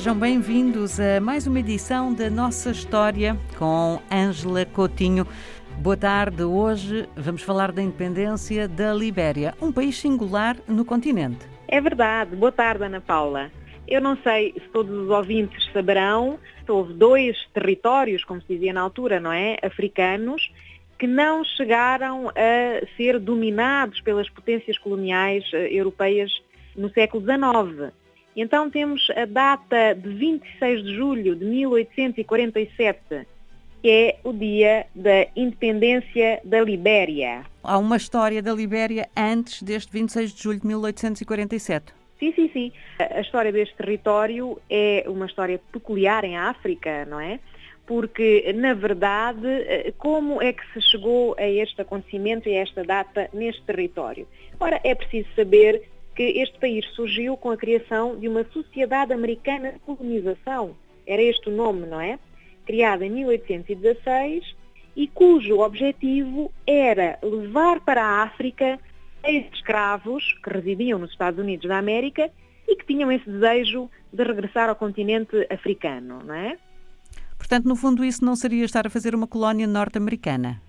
sejam bem-vindos a mais uma edição da nossa história com Ângela Coutinho. Boa tarde. Hoje vamos falar da independência da Libéria, um país singular no continente. É verdade. Boa tarde, Ana Paula. Eu não sei se todos os ouvintes saberão, houve dois territórios, como se dizia na altura, não é? Africanos, que não chegaram a ser dominados pelas potências coloniais eh, europeias no século XIX. Então temos a data de 26 de julho de 1847, que é o dia da independência da Libéria. Há uma história da Libéria antes deste 26 de julho de 1847. Sim, sim, sim. A história deste território é uma história peculiar em África, não é? Porque, na verdade, como é que se chegou a este acontecimento e a esta data neste território? Ora, é preciso saber que este país surgiu com a criação de uma Sociedade Americana de Colonização. Era este o nome, não é? Criada em 1816 e cujo objetivo era levar para a África ex-escravos que residiam nos Estados Unidos da América e que tinham esse desejo de regressar ao continente africano, não é? Portanto, no fundo, isso não seria estar a fazer uma colónia norte-americana?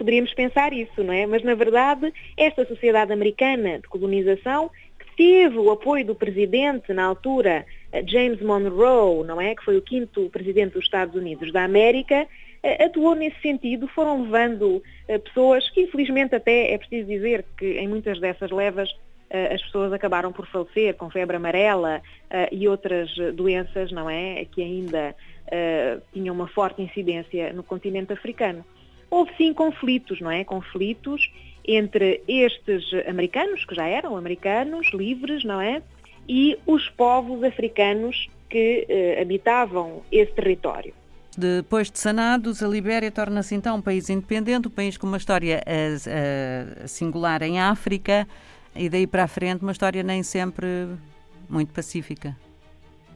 Poderíamos pensar isso, não é? Mas, na verdade, esta sociedade americana de colonização, que teve o apoio do presidente, na altura, eh, James Monroe, não é? Que foi o quinto presidente dos Estados Unidos da América, eh, atuou nesse sentido, foram levando eh, pessoas que, infelizmente, até é preciso dizer que em muitas dessas levas as pessoas acabaram por falecer com febre amarela e outras doenças, não é? Que ainda tinham uma forte incidência no continente africano houve sim conflitos, não é? Conflitos entre estes americanos, que já eram americanos, livres, não é? E os povos africanos que eh, habitavam esse território. Depois de sanados, a Libéria torna-se então um país independente, um país com uma história uh, uh, singular em África e daí para a frente uma história nem sempre muito pacífica.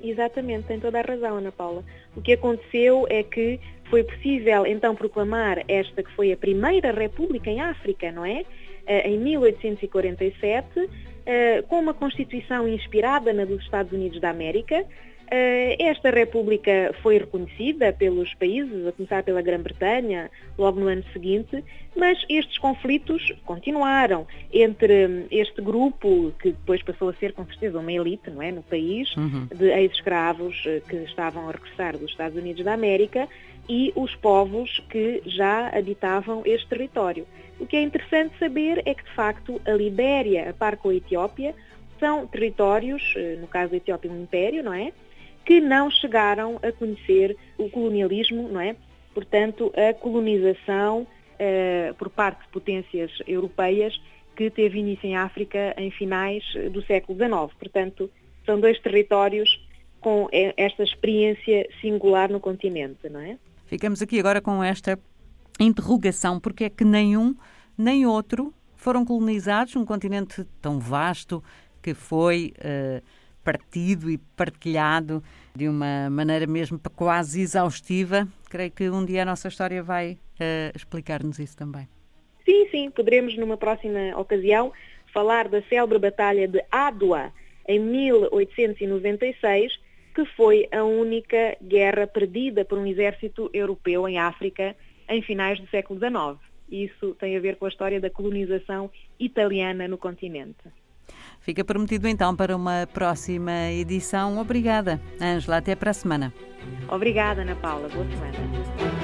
Exatamente, tem toda a razão, Ana Paula. O que aconteceu é que foi possível então proclamar esta que foi a primeira república em África, não é? Eh, em 1847, eh, com uma constituição inspirada na dos Estados Unidos da América, esta República foi reconhecida pelos países, a começar pela Grã-Bretanha, logo no ano seguinte, mas estes conflitos continuaram entre hum, este grupo, que depois passou a ser com certeza uma elite não é, no país, uhum. de ex-escravos eh, que estavam a regressar dos Estados Unidos da América, e os povos que já habitavam este território. O que é interessante saber é que, de facto, a Libéria, a par com a Etiópia, são territórios, eh, no caso da Etiópia, um império, não é? Que não chegaram a conhecer o colonialismo, não é? Portanto, a colonização uh, por parte de potências europeias que teve início em África em finais do século XIX. Portanto, são dois territórios com esta experiência singular no continente, não é? Ficamos aqui agora com esta interrogação, porque é que nenhum nem outro foram colonizados num continente tão vasto que foi uh, partido e partilhado de uma maneira mesmo quase exaustiva. Creio que um dia a nossa história vai uh, explicar-nos isso também. Sim, sim, poderemos numa próxima ocasião falar da célebre Batalha de Adwa em 1896, que foi a única guerra perdida por um exército europeu em África em finais do século XIX. Isso tem a ver com a história da colonização italiana no continente. Fica prometido então para uma próxima edição. Obrigada, Ângela. Até para a semana. Obrigada, Ana Paula. Boa semana.